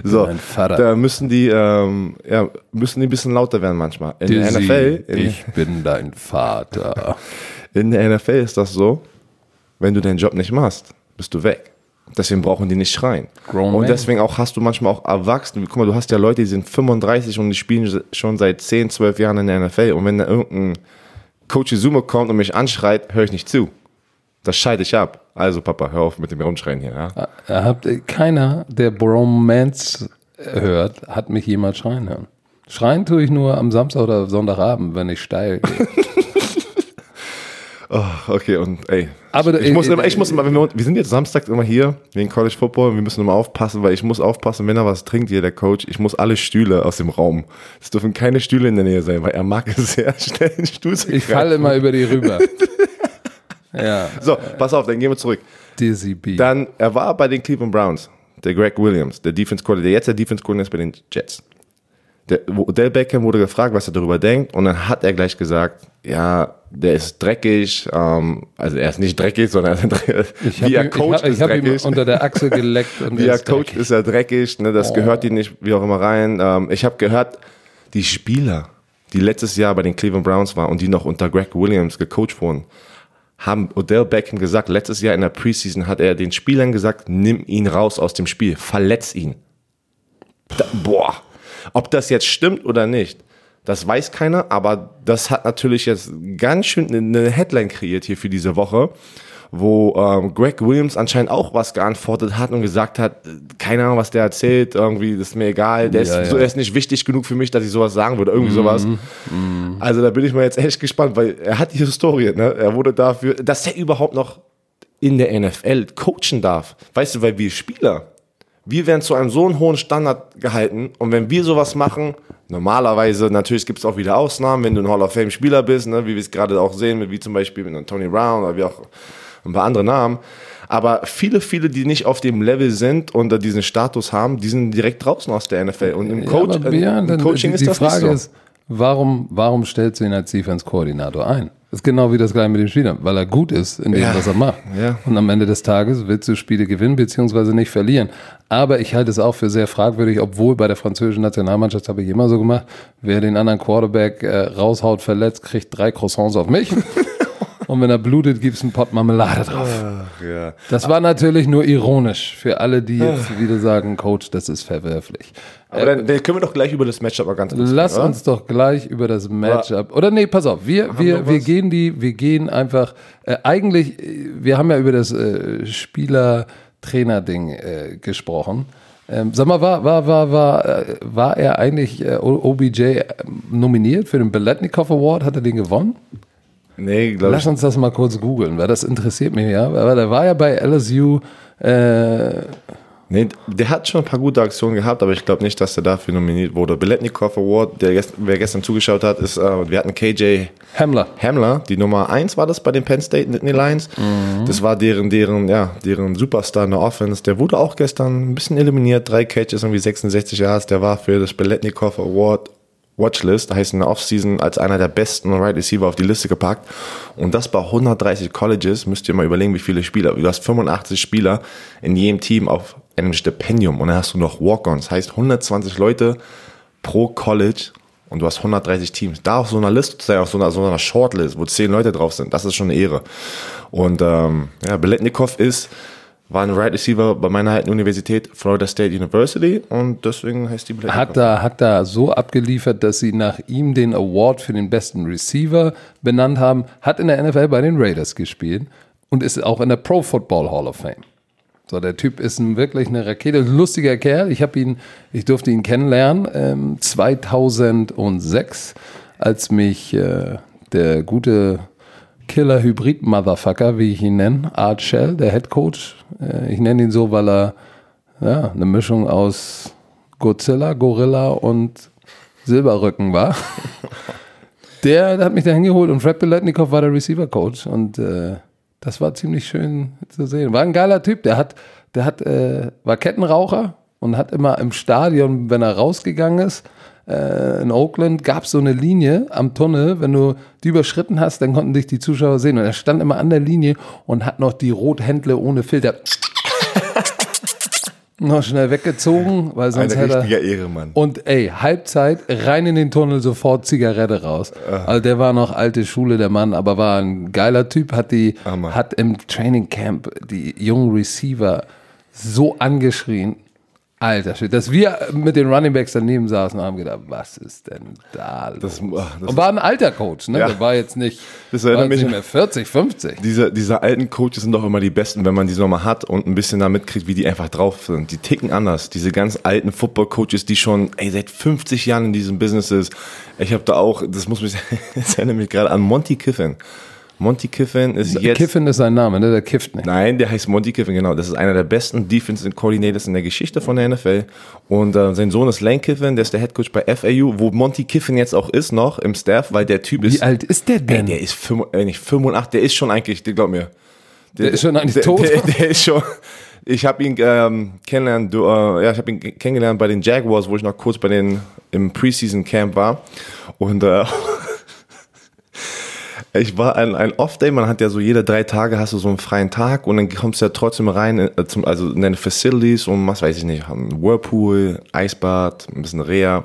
So, da müssen die, ähm, ja, müssen die ein bisschen lauter werden manchmal. In der
Dizzy,
NFL, in,
ich bin dein Vater.
in der NFL ist das so, wenn du deinen Job nicht machst, bist du weg. Deswegen brauchen die nicht schreien.
Grown
und deswegen auch hast du manchmal auch Erwachsene. Guck mal, du hast ja Leute, die sind 35 und die spielen schon seit 10, 12 Jahren in der NFL. Und wenn da irgendein Coach Izuma kommt und mich anschreit, höre ich nicht zu. Das scheide ich ab. Also Papa, hör auf mit dem Rumschreien hier. Ja?
Er Habt, keiner, der Bromance hört, hat mich jemals schreien hören. Schreien tue ich nur am Samstag oder Sonntagabend, wenn ich steil gehe.
Oh, okay, und ey.
Aber,
ich,
äh,
muss immer,
äh,
ich muss immer, wenn wir, wir sind jetzt samstags immer hier wegen College Football und wir müssen immer aufpassen, weil ich muss aufpassen, wenn er was trinkt, hier der Coach, ich muss alle Stühle aus dem Raum. Es dürfen keine Stühle in der Nähe sein, weil er mag es sehr schnell, einen Stuhl zu
Ich falle immer über die rüber. ja,
So, pass auf, dann gehen wir zurück.
Dizzy B.
Dann, er war bei den Cleveland Browns, der Greg Williams, der Defense Coordinator, der jetzt der Defense Coordinator ist bei den Jets. Der, Odell Beckham wurde gefragt, was er darüber denkt, und dann hat er gleich gesagt, ja, der ist dreckig, ähm, also er ist nicht dreckig, sondern wie er
ihm,
coacht
ich hab,
ist
ich ihm
dreckig.
unter der Achse geleckt und
Wie er
ist
coacht,
dreckig.
ist er dreckig, ne, das gehört ihm nicht, wie auch immer rein. Ähm, ich habe gehört, die Spieler, die letztes Jahr bei den Cleveland Browns waren und die noch unter Greg Williams gecoacht wurden, haben Odell Beckham gesagt, letztes Jahr in der Preseason hat er den Spielern gesagt, nimm ihn raus aus dem Spiel, verletz ihn. Da, boah, ob das jetzt stimmt oder nicht, das weiß keiner, aber das hat natürlich jetzt ganz schön eine Headline kreiert hier für diese Woche, wo ähm, Greg Williams anscheinend auch was geantwortet hat und gesagt hat, äh, keine Ahnung, was der erzählt, irgendwie, das ist mir egal, der ist,
Ja,
So,
ja.
er ist nicht wichtig genug für mich, dass ich sowas sagen würde, irgendwie sowas. Also da bin ich mal jetzt echt gespannt, weil er hat die Historie, ne? er wurde dafür, dass er überhaupt noch in der NFL coachen darf. Weißt du, weil wir Spieler, wir werden zu einem so einen hohen Standard gehalten und wenn wir sowas machen, normalerweise, natürlich gibt es auch wieder Ausnahmen, wenn du ein Hall of Fame Spieler bist, ne, wie wir es gerade auch sehen, wie zum Beispiel mit einem Tony Brown oder wie auch ein paar andere Namen. Aber viele, viele, die nicht auf dem Level sind und diesen Status haben, die sind direkt draußen aus der NFL. Und im, Coach,
ja, ja,
im Coaching
die,
ist
die
das
Frage
nicht so.
ist, warum, warum stellst du ihn als Defense-Koordinator ein? Ist genau wie das gleiche mit dem Spieler, weil er gut ist in dem,
Ja,
was er macht.
ja.
Und am Ende des Tages willst du Spiele gewinnen, beziehungsweise nicht verlieren. Aber ich halte es auch für sehr fragwürdig, obwohl bei der französischen Nationalmannschaft habe ich immer so gemacht, wer den anderen Quarterback äh, raushaut, verletzt, kriegt drei Croissants auf mich. und wenn er blutet, gibt es einen Pott Marmelade drauf.
Ach, ja.
Das war natürlich nur ironisch für alle, die jetzt wieder sagen, Coach, das ist verwerflich.
Aber dann, dann können wir doch gleich über das Matchup mal ganz kurz
Lass
reden, oder?
uns doch gleich über das Matchup. Oder nee, pass auf, wir, wir, wir
was?
gehen die, wir gehen einfach, äh, eigentlich, äh, wir haben ja über das äh, Spieler-Trainer-Ding äh, gesprochen. Ähm, sag mal, war, war, war, war, äh, war er eigentlich äh, O- OBJ äh, nominiert für den Beletnikoff Award? Hat er den gewonnen?
Nee, glaube
Lass uns das mal kurz googeln, weil das interessiert mich ja. Aber der war ja bei LSU. Äh,
Nee, der hat schon ein paar gute Aktionen gehabt, aber ich glaube nicht, dass er dafür nominiert wurde. Beletnikov Award, der gest wer gestern zugeschaut hat, ist, äh, wir hatten KJ
Hamler.
Hamler, die Nummer 1 war das bei den Penn State Nittany Lions. Das war deren, deren, ja, deren Superstar in der Offense. Der wurde auch gestern ein bisschen eliminiert, drei Catches, irgendwie 66 Yards. Der war für das Beletnikov Award Watchlist, heißt in der Offseason als einer der besten Right Receiver auf die Liste gepackt. Und das bei 130 Colleges, müsst ihr mal überlegen, wie viele Spieler. Du hast 85 Spieler in jedem Team auf einem Stipendium und dann hast du noch Walk-Ons. Heißt 120 Leute pro College und du hast 130 Teams. Da auf so einer Liste zu sein, auf so einer, so einer Shortlist, wo 10 Leute drauf sind, das ist schon eine Ehre. Und ähm, ja, Beletnikov ist, war ein Right Receiver bei meiner alten Universität, Florida State University und deswegen heißt die Beletnikov.
Hat da, hat da so abgeliefert, dass sie nach ihm den Award für den besten Receiver benannt haben, hat in der NFL bei den Raiders gespielt und ist auch in der Pro Football Hall of Fame. So, der Typ ist ein, wirklich eine Rakete, ein lustiger Kerl. Ich habe ihn, ich durfte ihn kennenlernen ähm, 2006, als mich äh, der gute Killer Hybrid Motherfucker, wie ich ihn nenne, Art Shell, der Head Coach. Äh, ich nenne ihn so, weil er ja, eine Mischung aus Godzilla, Gorilla und Silberrücken war. Der, der hat mich da hingeholt und Fred Beletnikov war der Receiver-Coach und äh, das war ziemlich schön zu sehen. War ein geiler Typ, der hat, der hat, äh, war Kettenraucher und hat immer im Stadion, wenn er rausgegangen ist, äh, in Oakland gab es so eine Linie am Tunnel, wenn du die überschritten hast, dann konnten dich die Zuschauer sehen und er stand immer an der Linie und hat noch die Rothändle ohne Filter noch schnell weggezogen, weil sonst
Ein
hätte er
richtiger Ehrenmann.
und ey, Halbzeit, rein in den Tunnel, sofort Zigarette raus. Also der war noch alte Schule, der Mann, aber war ein geiler Typ, hat die,
Hammer.
hat im Training Camp die jungen Receiver so angeschrien. Alter Shit, dass wir mit den Running Backs daneben saßen und haben gedacht, was ist denn da los?
Das, ach, das
und war ein alter Coach, ne?
Ja.
Der war jetzt nicht,
Das
war
erinnert
jetzt
mich
nicht mehr 40, 50.
Diese, diese alten Coaches sind doch immer die besten, wenn man die nochmal hat und ein bisschen da mitkriegt, wie die einfach drauf sind. Die ticken anders. Diese ganz alten Football-Coaches, die schon ey, seit 50 Jahren in diesem Business ist. Ich habe da auch, das muss mich, das erinnert mich gerade an Monty Kiffin. Monty Kiffin ist jetzt...
Kiffin ist sein Name, ne? Der kifft nicht.
Nein, der heißt Monty Kiffin, genau. Das ist einer der besten Defensive Coordinators in der Geschichte von der NFL. Und äh, sein Sohn ist Lane Kiffin, der ist der Head Coach bei FAU, wo Monty Kiffin jetzt auch ist noch im Staff, weil der Typ ist...
Wie alt ist der
Ey,
denn?
der ist fünf, äh, nicht 85, der ist schon eigentlich, der glaub mir.
Der ist schon eigentlich
der,
tot.
Der, der ist schon. Ich habe ihn ähm, kennengelernt, du, äh, ja, ich habe ihn kennengelernt bei den Jaguars, wo ich noch kurz bei den im Preseason Camp war und äh, ich war ein, ein Off-Day, man hat ja so jede drei Tage hast du so einen freien Tag und dann kommst du ja trotzdem rein, äh, zum, also in deine Facilities und was weiß ich nicht, haben Whirlpool, Eisbad, ein bisschen Reha.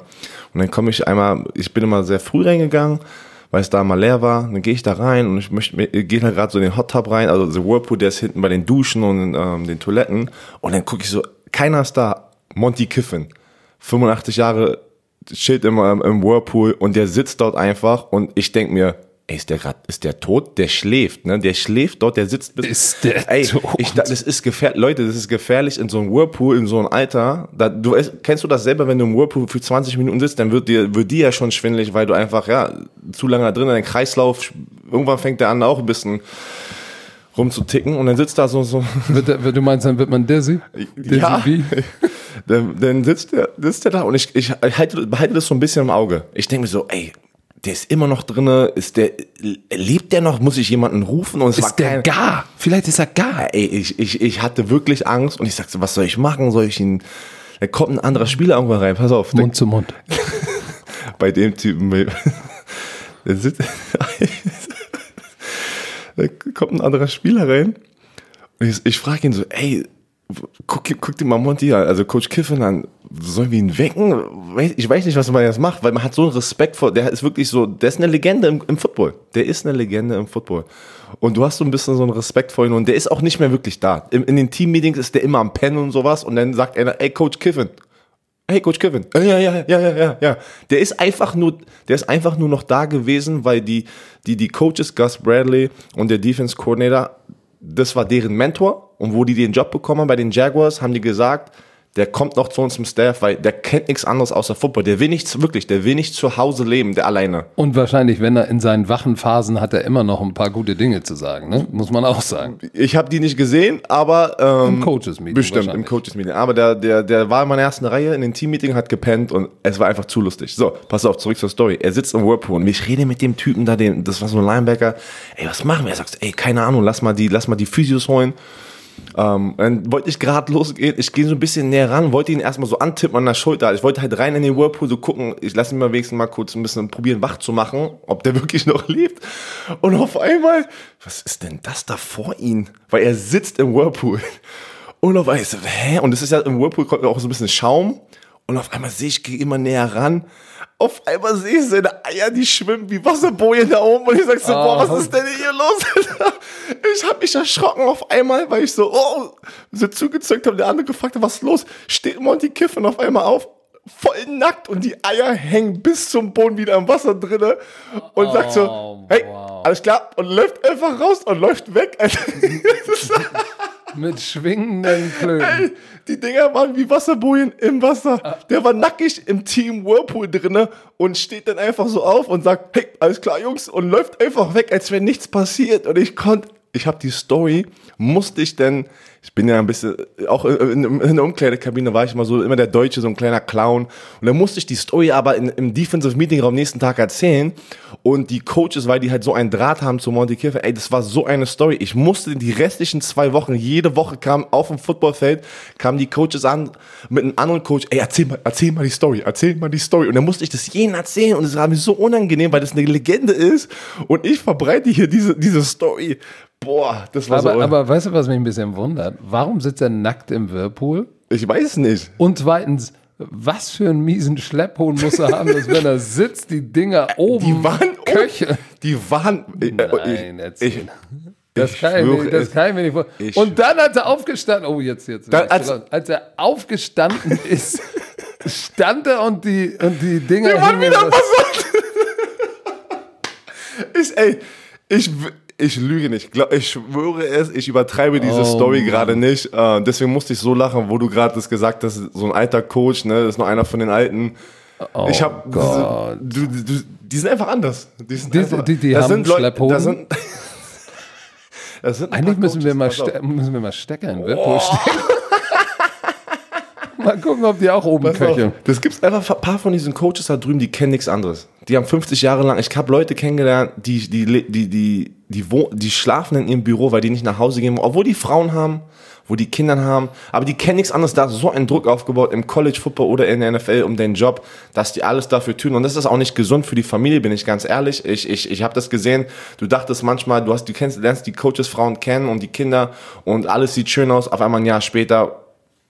Und dann komme ich einmal, ich bin immer sehr früh reingegangen, weil es da mal leer war, dann gehe ich da rein und ich möchte, gehe da gerade so in den Hot Tub rein, also der Whirlpool, der ist hinten bei den Duschen und ähm, den Toiletten. Und dann gucke ich so, keiner ist da, Monty Kiffin, 85 Jahre, chillt immer im, Whirlpool und der sitzt dort einfach und ich denk mir, ey, ist der grad, ist der tot? Der schläft, ne? Der schläft dort, der sitzt bis.
Ist der
ey,
tot?
Ich, das ist gefährlich, Leute, das ist gefährlich in so einem Whirlpool, in so einem Alter. Da, du kennst du das selber, wenn du im Whirlpool für 20 Minuten sitzt, dann wird dir, wird dir ja schon schwindelig, weil du einfach, ja, zu lange da drin, dein Kreislauf, irgendwann fängt der an auch ein bisschen rumzuticken und dann sitzt da so, so,
du meinst, dann wird man dizzy? Dizzy
ja.
wie?
dann, dann sitzt der, sitzt der da und ich, ich halte, behalte das so ein bisschen im Auge. Ich denke mir so, ey, der ist immer noch drinne, ist der, lebt der noch? Muss ich jemanden rufen? Und es war
Ist der
kein,
gar? Vielleicht ist er gar.
ey, ich, ich, ich hatte wirklich Angst und ich sagte, was soll ich machen? Soll ich ihn, da kommt ein anderer Spieler irgendwann rein, pass auf.
Mund zu Mund.
bei dem Typen, der sitzt, da kommt ein anderer Spieler rein und ich, ich frage ihn so, ey, guck, guck dir mal Monty an, also Coach Kiffin an, sollen wir ihn wecken? Ich weiß nicht, was man jetzt macht, weil man hat so einen Respekt vor, der ist wirklich so, der ist eine Legende im, im Football. Der ist eine Legende im Football. Und du hast so ein bisschen so einen Respekt vor ihm und der ist auch nicht mehr wirklich da. In, in den Team-Meetings ist der immer am Pennen und sowas und dann sagt einer, ey, Coach Kiffin. Hey, Coach Kevin. Ja, ja, ja, ja, ja, ja. Der ist einfach nur, der ist einfach nur noch da gewesen, weil die, die, die Coaches Gus Bradley und der Defense Coordinator, das war deren Mentor. Und wo die den Job bekommen bei den Jaguars, haben die gesagt, der kommt noch zu uns im Staff, weil der kennt nichts anderes außer Football. Der will nichts, wirklich, der will nicht zu Hause leben, der alleine.
Und wahrscheinlich, wenn er in seinen wachen Phasen hat er immer noch ein paar gute Dinge zu sagen, ne? muss man auch sagen.
Ich habe die nicht gesehen, aber ähm,
Im Coaches-Meeting
Bestimmt, im Coaches-Meeting. Aber der, der, der war in meiner ersten Reihe in den Team-Meeting, hat gepennt und es war einfach zu lustig. So, pass auf, zurück zur Story. Er sitzt im Whirlpool und ich rede mit dem Typen da, den, das war so ein Linebacker. Ey, was machen wir? Er sagt, ey, keine Ahnung, lass mal die, lass mal die Physios holen. Ähm, dann wollte ich gerade losgehen, ich gehe so ein bisschen näher ran, wollte ihn erstmal so antippen an der Schulter. Ich wollte halt rein in den Whirlpool so gucken, ich lasse ihn mal wenigstens mal kurz ein bisschen probieren, wach zu machen, ob der wirklich noch lebt. Und auf einmal, was ist denn das da vor ihm? Weil er sitzt im Whirlpool. Und auf einmal, hä? Und es ist ja im Whirlpool kommt auch so ein bisschen Schaum. Und auf einmal sehe ich, gehe immer näher ran. Auf einmal sehe ich seine Eier, die schwimmen wie Wasserbojen da oben. Und ich sag so, boah, was ist denn hier los? ich habe mich erschrocken auf einmal, weil ich so, oh, so zugezeugt habe. Der andere gefragt hat, was ist los? Steht Monty Kiffen auf einmal auf, voll nackt und die Eier hängen bis zum Boden wieder im Wasser drinne und sagt so, hey, alles klar und läuft einfach raus und läuft weg.
Mit schwingenden Klöten.
Ey, die Dinger waren wie Wasserbojen im Wasser. Der war nackig im Team Whirlpool drinne und steht dann einfach so auf und sagt, hey, alles klar, Jungs, und läuft einfach weg, als wäre nichts passiert. Und ich konnte, ich habe die Story, musste ich denn, ich bin ja ein bisschen, auch in, in der Umkleidekabine war ich immer so, immer der Deutsche, so ein kleiner Clown. Und dann musste ich die Story aber in, im Defensive Meeting am nächsten Tag erzählen. Und die Coaches, weil die halt so einen Draht haben zu Monty Kiffer, ey, das war so eine Story. Ich musste die restlichen zwei Wochen, jede Woche kam auf dem Footballfeld, kamen die Coaches an mit einem anderen Coach, ey, erzähl mal, erzähl mal die Story, erzähl mal die Story. Und dann musste ich das jedem erzählen und es war mir so unangenehm, weil das eine Legende ist. Und ich verbreite hier diese, diese Story. Boah, das war
aber,
so.
aber weißt du, was mich ein bisschen wundert? Warum sitzt er nackt im Whirlpool?
ich weiß nicht.
Und zweitens, was für einen miesen Schlepphund muss er haben, dass wenn er sitzt, die Dinger oben
Die waren
Köche.
Die waren.
Nein,
ich,
erzähl.
ich,
Das
ich
kann, ich
schwöre
mir, das kann ich mir nicht vor.
Ich-
Und dann hat er aufgestanden. Oh, jetzt, jetzt.
Dann, als-
als, er aufgestanden ist, stand er und die, und die Dinger.
Wir waren wieder
so-
versorgt. ich, ey, ich, ich lüge nicht. Ich schwöre es, ich übertreibe diese
Oh,
Story gerade nicht. Äh, deswegen musste ich so lachen, wo du gerade das gesagt hast, so ein alter Coach, ne, das ist noch einer von den alten. ich hab,
Oh Gott.
du, du, du, die sind einfach anders. Die, sind
Die-
einfach,
die- die
das
haben
sind Leute, das sind, das sind
Eigentlich müssen wir, mal müssen wir mal Stecker in Whirlpool stecken. Mal gucken, ob die auch oben
Pass auf,
köcheln.
Das gibt einfach ein paar von diesen Coaches da drüben, die kennen nichts anderes. Die haben 50 Jahre lang, ich habe Leute kennengelernt, die, die, die, die, die, die, wo- die schlafen in ihrem Büro, weil die nicht nach Hause gehen, obwohl die Frauen haben, wo die Kinder haben, aber die kennen nichts anderes. Da ist so ein Druck aufgebaut im College Football oder in der NFL um den Job, dass die alles dafür tun. Und das ist auch nicht gesund für die Familie, bin ich ganz ehrlich. Ich, ich, ich habe das gesehen. Du dachtest manchmal, du hast, du kennst, lernst die Coaches Frauen kennen und die Kinder und alles sieht schön aus. Auf einmal ein Jahr später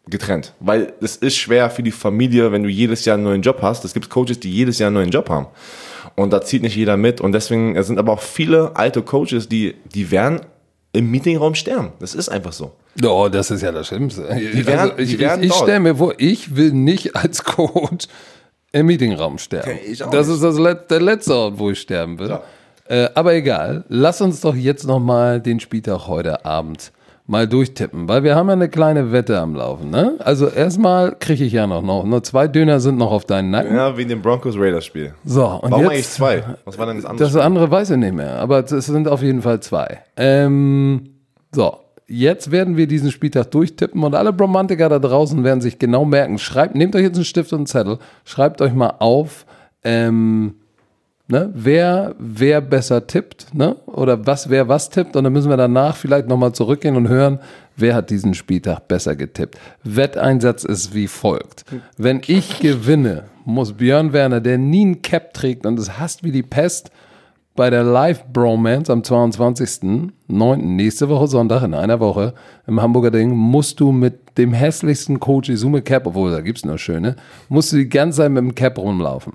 getrennt. Weil es ist schwer für die Familie, wenn du jedes Jahr einen neuen Job hast. Es gibt Coaches, die jedes Jahr einen neuen Job haben. Und da zieht nicht jeder mit. Und deswegen es sind aber auch viele alte Coaches, die, die werden im Meetingraum sterben. Das ist einfach so.
Oh, das ist ja das Schlimmste.
werden-
also
die
ich
werden
ich, ich
dort.
stelle mir vor, ich will nicht als Coach im Meetingraum sterben.
Ja, ich auch
das
nicht.
ist das Let der letzte Ort, wo ich sterben will. Äh, aber egal, lass uns doch jetzt noch mal den Spieltag heute Abend mal durchtippen, weil wir haben ja eine kleine Wette am Laufen. Ne? Also erstmal kriege ich ja noch, noch, nur zwei Döner sind noch auf deinen Nacken.
Ja, wie in dem Broncos-Raiders-Spiel.
So, und
Warum
jetzt,
eigentlich zwei? Was war denn das andere?
das andere weiß ich nicht mehr, aber es sind auf jeden Fall zwei. Ähm, so, jetzt werden wir diesen Spieltag durchtippen und alle Bromantiker da draußen werden sich genau merken. Schreibt, nehmt euch jetzt einen Stift und einen Zettel, schreibt euch mal auf, ähm, ne, wer, wer besser tippt, ne? Oder was, wer was tippt. Und dann müssen wir danach vielleicht nochmal zurückgehen und hören, wer hat diesen Spieltag besser getippt. Wetteinsatz ist wie folgt. Wenn ich gewinne, muss Björn Werner, der nie ein Cap trägt und es hasst wie die Pest, bei der Live Bromance am 22.09. nächste Woche Sonntag in einer Woche im Hamburger Ding musst du mit dem hässlichsten Coach Izume Cap, obwohl da gibt's nur schöne, musst du die ganze Zeit mit dem Cap rumlaufen.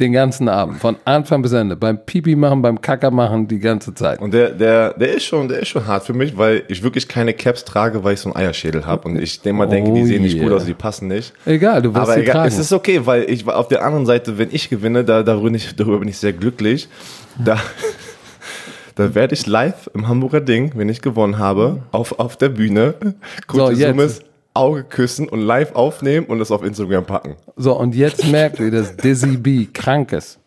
Den ganzen Abend, von Anfang bis Ende. Beim Pipi machen, beim Kacker machen, die ganze Zeit.
Und der, der, der ist schon, der ist schon hart für mich, weil ich wirklich keine Caps trage, weil ich so einen Eierschädel habe. Und ich immer denke, die
Oh
sehen nicht
yeah.
gut aus, die passen nicht.
Egal, du wirst
Aber
sie
egal,
tragen.
es ist okay, weil ich auf der anderen Seite, wenn ich gewinne, da, darüber, bin ich, darüber bin ich sehr glücklich. Da, da werde ich live im Hamburger Ding, wenn ich gewonnen habe, auf, auf der Bühne,
So,
kurze
jetzt.
Summes, Auge küssen und live aufnehmen und das auf Instagram packen.
So, und jetzt merkt ihr, dass Dizzy B krank ist.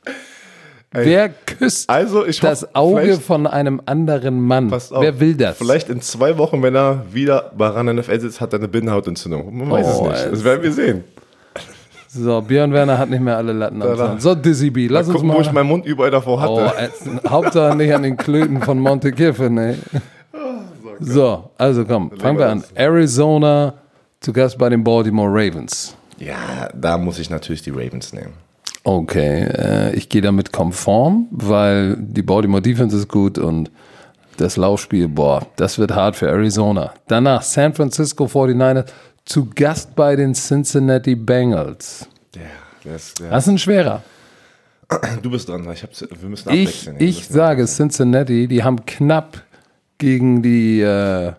Wer küsst
Also, ich
das Auge von einem anderen Mann?
Auf,
Wer will das?
Vielleicht in zwei Wochen, wenn er wieder bei RAN NFL sitzt, hat er eine Bindehautentzündung. Man weiß
Oh,
es nicht.
ey.
Das werden wir sehen.
So, Björn Werner hat nicht mehr alle Latten am
Da, da.
Zaun. So, Dizzy B, lass uns
Gucken, wo ich
mal.
meinen Mund überall davor
Oh,
hatte.
ätzend. Hauptsache nicht an den Klöten von Monte Kiffen, ey. So, also komm, fangen wir an. Arizona zu Gast bei den Baltimore Ravens.
Ja, da muss ich natürlich die Ravens nehmen.
Okay, äh, ich gehe damit konform, weil die Baltimore Defense ist gut und das Laufspiel, boah, das wird hart für Arizona. Danach San Francisco 49ers zu Gast bei den Cincinnati Bengals.
Ja, das, ja.
Das ist ein schwerer.
Du bist dran. Ich hab's, wir müssen
Ich,
abwechseln.
Ich
müssen
sage Cincinnati, die haben knapp gegen die, äh,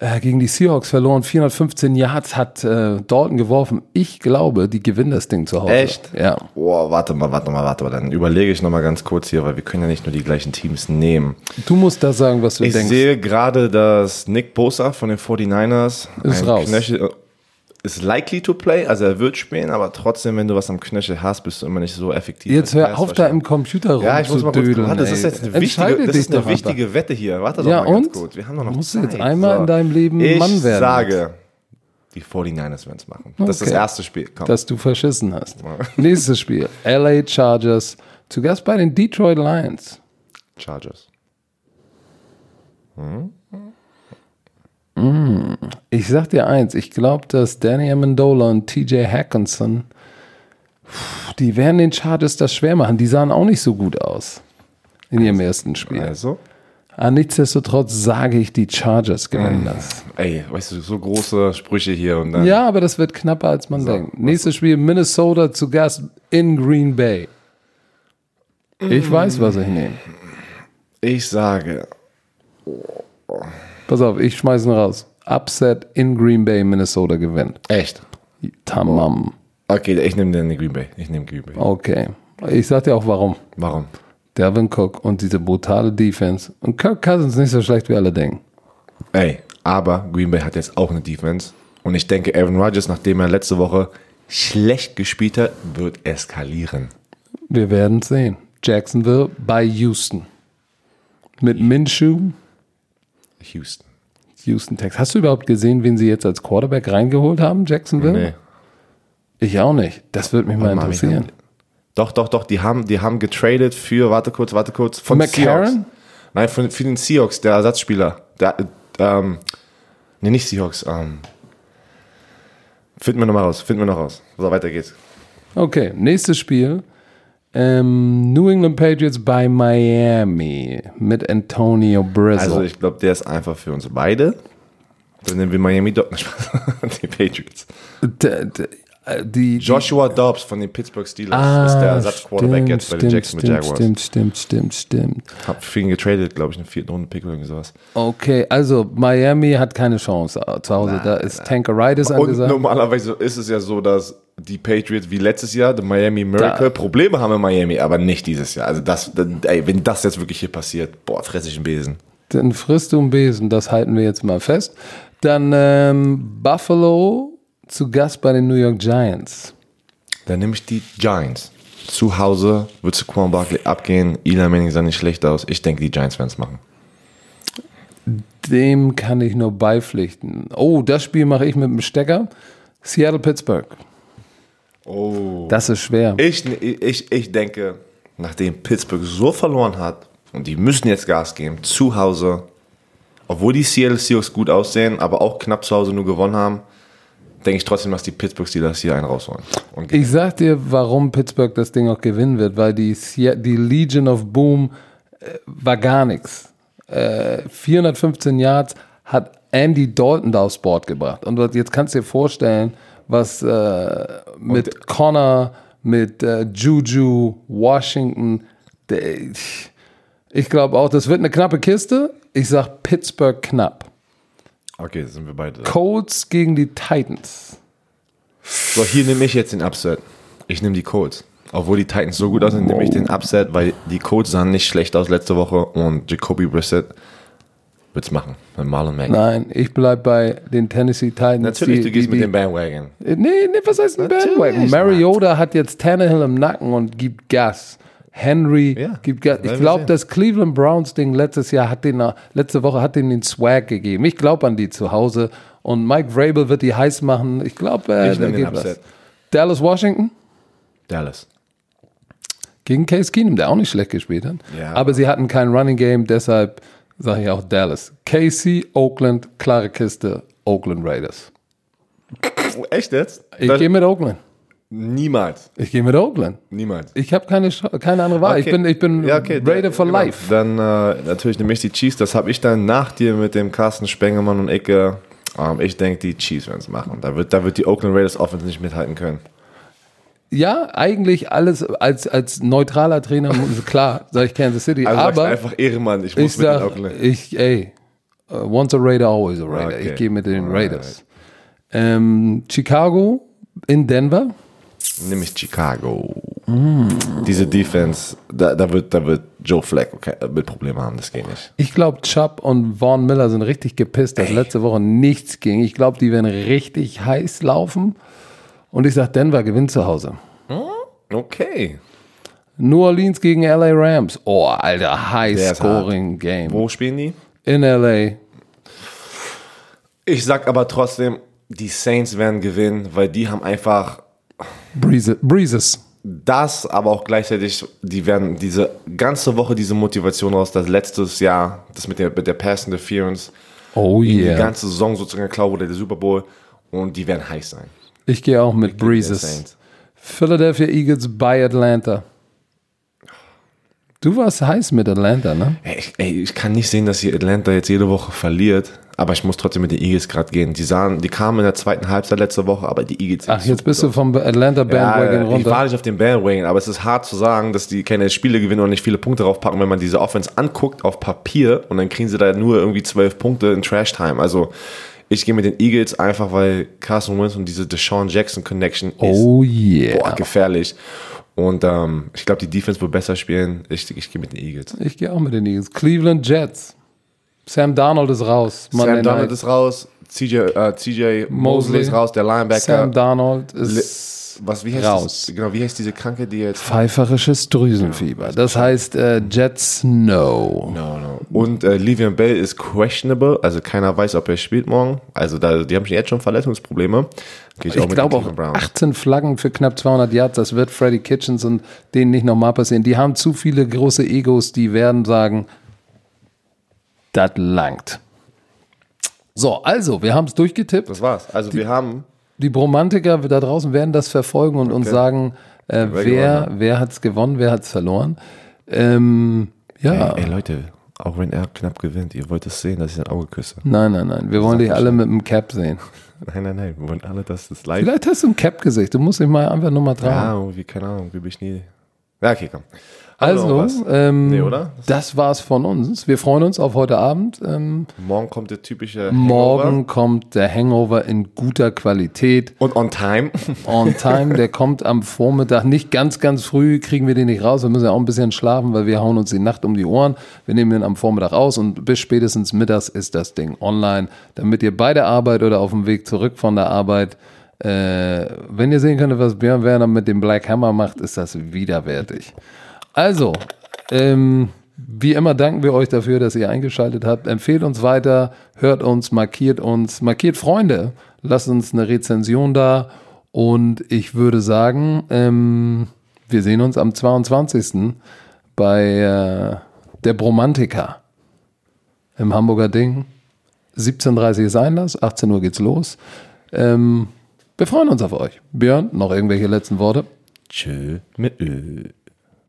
äh, gegen die Seahawks verloren. 415 Yards hat äh, Dalton geworfen. Ich glaube, die gewinnen das Ding zu Hause.
Echt?
Ja.
Boah, warte mal, warte mal, warte mal. Dann überlege ich nochmal ganz kurz hier, weil wir können ja nicht nur die gleichen Teams nehmen.
Du musst das sagen, was du
Ich
denkst.
sehe gerade, dass Nick Bosa von den 49ers
Ist raus.
Knöchel, ist likely to play, also er wird spielen, aber trotzdem, wenn du was am Knöchel hast, bist du immer nicht so effektiv.
Jetzt hör auf, da im Computer
Ja, ich muss mal kurz
rumzudödeln.
warte, das ist jetzt eine wichtige, das ist eine
einfach.
wichtige Wette hier. Warte doch
Ja,
mal ganz
und?
kurz. Wir haben doch noch
Musst du
Zeit.
jetzt einmal in deinem Leben
ich
Mann werden.
sage, die 49ers werden es machen. Das ist das erste Spiel. Komm.
Dass du verschissen hast. Nächstes Spiel. LA Chargers zu Gast bei den Detroit Lions.
Chargers.
Ich sag dir eins, ich glaube, dass Danny Amendola und TJ Hackinson, die werden den Chargers das schwer machen. Die sahen auch nicht so gut aus in ihrem ersten Spiel.
Also,
Aber nichtsdestotrotz sage ich, die Chargers gewinnen das.
ey, weißt du, so große Sprüche hier und dann.
Ja, aber das wird knapper, als man denkt. Nächstes Spiel Minnesota zu Gast in Green Bay. Ich weiß, was ich nehme.
Ich sage,
Pass auf, ich schmeiß ihn raus. Upset in Green Bay, Minnesota gewinnt.
echt.
Tamam.
Okay, ich nehme den Green Bay. Ich nehme Green Bay.
Okay. Ich sag dir auch warum.
Warum?
Devin Cook und diese brutale Defense. Und Kirk Cousins nicht so schlecht, wie alle denken.
Ey, aber Green Bay hat jetzt auch eine Defense. Und ich denke, Aaron Rodgers, nachdem er letzte Woche schlecht gespielt hat, wird eskalieren.
Wir werden sehen. Jacksonville bei Houston. Mit Minshew,
Houston.
Houston Texans. Hast du überhaupt gesehen, wen sie jetzt als Quarterback reingeholt haben, Jacksonville?
Nee.
Ich auch nicht. Das würde mich mal interessieren.
Doch, doch, doch, die haben, die haben getradet für, warte kurz, warte kurz, von
McCarron?
Nein, von, für den Seahawks, der Ersatzspieler. Der, ähm, nee, nicht Seahawks, ähm, finden wir noch mal raus, finden wir noch raus. So, weiter geht's.
Okay, nächstes Spiel. Ähm, New England Patriots bei Miami mit Antonio Brizzle.
Also, ich glaube, der ist einfach für uns beide. Dann nehmen wir Miami Dog, die Patriots.
D- d- äh, die,
Joshua Dobbs von den Pittsburgh Steelers
Ah,
ist der Ersatzquarterback jetzt bei den
stimmt,
Jacksonville
stimmt,
Jaguars.
Stimmt, stimmt, stimmt, stimmt.
Hab für ihn getradet, glaube ich, einen vierten Runden Pick oder irgendwie sowas.
Okay, also Miami hat keine Chance äh, zu Hause. da ist Tankeritis
Und
angesagt.
normalerweise ist es ja so, dass die Patriots wie letztes Jahr, die Miami Miracle,
Da-
Probleme haben in Miami, aber nicht dieses Jahr. Also das, ey, wenn das jetzt wirklich hier passiert, boah, fress ich einen Besen.
Dann frisst du einen Besen, das halten wir jetzt mal fest. Dann ähm, Buffalo zu Gast bei den New York Giants.
Dann nehme ich die Giants. Zu Hause wird zu Quan Barkley abgehen. Eli Manning sah nicht schlecht aus. Ich denke, die Giants werden es machen.
Dem kann ich nur beipflichten. Oh, das Spiel mache ich mit dem Stecker. Seattle-Pittsburgh.
Oh.
Das ist schwer.
Ich, ich, ich denke, nachdem Pittsburgh so verloren hat und die müssen jetzt Gas geben, zu Hause, obwohl die Seattle Seahawks gut aussehen, aber auch knapp zu Hause nur gewonnen haben, denke ich trotzdem, dass die Pittsburgh Steelers hier einen rausholen.
Ich sag dir, warum Pittsburgh das Ding auch gewinnen wird, weil die, die Legion of Boom äh, war gar nichts. Äh, 415 Yards hat Andy Dalton da aufs Board gebracht. Und jetzt kannst du dir vorstellen, was äh, mit Connor, mit äh, Juju, Washington, der, ich glaube auch, das wird eine knappe Kiste. Ich sag Pittsburgh knapp.
okay, sind wir beide.
Colts gegen die Titans.
So, hier nehme ich jetzt den Upset. Ich nehme die Colts. Obwohl die Titans so gut aussehen, nehme ich den Upset, weil die Colts sahen nicht schlecht aus letzte Woche und Jacoby Brissett wird's machen mit Marlon Mack.
Nein, ich bleib bei den Tennessee Titans.
Natürlich,
die,
du gehst
die,
mit dem Bandwagon.
Nee, nee, was heißt ein Bandwagon? Mariota hat jetzt Tannehill im Nacken und gibt Gas. Henry
Ja,
gibt Gas. Ich glaube, das Cleveland Browns Ding letztes Jahr hat den, letzte Woche hat den den Swag gegeben. Ich glaube an die zu Hause und Mike Vrabel wird die heiß machen. Ich glaube, äh,
Ich
da geht was. Dallas Washington
Dallas.
gegen Case Keenum, der auch nicht schlecht gespielt hat.
Ja,
aber sie hatten kein Running Game, deshalb sage ich auch Dallas. KC, Oakland, klare Kiste, Oakland Raiders.
Oh, echt jetzt?
Ich gehe mit Oakland.
Niemals.
Ich gehe mit Oakland.
Niemals.
Ich habe keine, keine andere Wahl. Ich
Okay.
bin, ich bin
Ja, okay,
Raider for
genau.
life.
Dann äh, natürlich nehme ich die Chiefs. Das habe ich dann nach dir mit dem Carsten Spengemann und Ecke. Ähm, ich denke, die Chiefs werden es machen. Da wird, da wird die Oakland Raiders Offense nicht mithalten können.
Ja, eigentlich alles als, als neutraler Trainer, ist klar, sage ich Kansas City.
Also
aber
einfach Ehrenmann. Ich muss
ich
mit den
sag,
Oakland.
ich, ey, uh, once a Raider, always a Raider.
Okay.
Ich gehe mit den. Raiders. Ähm, Chicago in Denver.
Nehme ich Chicago. Diese Defense, da, da, wird, da wird Joe Fleck okay, mit Problemen haben. Das geht nicht.
Ich glaube, Chubb und Vaughn Miller sind richtig gepisst, dass letzte Woche nichts ging. Ich glaube, die werden richtig heiß laufen. Und ich sage, Denver gewinnt zu Hause.
Okay.
New Orleans gegen LA Rams. Oh, Alter, High-Scoring-Game.
Wo spielen die?
In LA.
Ich sag aber trotzdem, die Saints werden gewinnen, weil die haben einfach
Breeze, Breezes.
das, aber auch gleichzeitig, die werden diese ganze Woche diese Motivation raus, das letztes Jahr, das mit der, mit der Pass Interference,
Oh
die
yeah.
ganze Saison sozusagen geklaut wurde, der Super Bowl, und die werden heiß sein.
Ich gehe auch mit Breezes. Philadelphia Eagles bei Atlanta. Du warst heiß mit Atlanta, ne?
Ey, ich, ey, ich kann nicht sehen, dass hier Atlanta jetzt jede Woche verliert, aber ich muss trotzdem mit den Eagles gerade gehen. Die sahen, die kamen in der zweiten Halbzeit letzte Woche, aber die Eagles.
Ach, jetzt bist du vom Atlanta Bandwagon
Ja, ich
runter.
war nicht auf dem Bandwagon, aber es ist hart zu sagen, dass die keine Spiele gewinnen und nicht viele Punkte draufpacken, wenn man diese Offense anguckt auf Papier und dann kriegen sie da nur irgendwie zwölf Punkte in Trash Time. Also ich gehe mit den Eagles einfach, weil Carson Wentz und diese Deshaun Jackson Connection ist
Oh yeah.
boah, gefährlich. Und ähm, ich glaube, die Defense wird besser spielen. Ich, ich gehe mit den Eagles.
Ich gehe auch mit den Eagles. Cleveland Jets. Sam Darnold ist raus. Monday
Sam Donald
Night.
ist raus, CJ, äh, CJ Mosley
Mosley.
ist raus, der Linebacker.
Sam Darnold ist
Was, wie heißt
raus.
Das, genau, wie heißt diese Kranke, die jetzt
pfeiferisches Drüsenfieber. Das heißt äh, Jets no.
No, no. Und äh, Livian Bell ist questionable, also keiner weiß, ob er spielt morgen. Also da, die haben schon jetzt schon Verletzungsprobleme. Geh
Ich glaube auch
den Cleveland
18 Flaggen für knapp 200 Yards, das wird Freddy Kitchens und denen nicht nochmal passieren. Die haben zu viele große Egos, die werden sagen, das langt. So, also, wir haben es durchgetippt.
Das war's. Also wir haben
Die Bromantiker da draußen werden das verfolgen und uns sagen, äh,
Wer
wer,
gewonnen
wer hat es gewonnen, wer hat es verloren. Ähm, ja,
Ey, Leute, auch wenn er knapp gewinnt, ihr wollt es sehen, dass ich sein Auge küsse.
nein, nein, nein. Wir wollen dich alle mit dem Cap sehen.
Nein, nein, nein, wir wollen alle, dass das live.
Vielleicht hast du ein Cap-Gesicht, du musst dich mal einfach nur mal trauen.
Ja, irgendwie, keine Ahnung, wie bin ich nie. Ja, okay, komm.
Also, ähm,
Nee, oder?
das war's von uns. Wir freuen uns auf heute Abend. Ähm,
Morgen kommt der typische
morgen
Hangover.
kommt der Hangover in guter Qualität.
Und on time.
On time, der kommt am Vormittag. Nicht ganz, ganz früh kriegen wir den nicht raus. Wir müssen ja auch ein bisschen schlafen, weil wir hauen uns die Nacht um die Ohren. Wir nehmen den am Vormittag aus und bis spätestens mittags ist das Ding online, damit ihr bei der Arbeit oder auf dem Weg zurück von der Arbeit, äh, wenn ihr sehen könnt, was Björn Werner mit dem Black Hammer macht, ist das widerwärtig. Also, ähm, wie immer danken wir euch dafür, dass ihr eingeschaltet habt. Empfehlt uns weiter, hört uns, markiert uns, markiert Freunde, lasst uns eine Rezension da und ich würde sagen, ähm, wir sehen uns am 22. bei äh, der Bromantika im Hamburger Ding. 17.30 Uhr ist Einlass, 18 Uhr geht's los. Ähm, Wir freuen uns auf euch. Björn, noch irgendwelche letzten Worte?
Tschö mit Ö.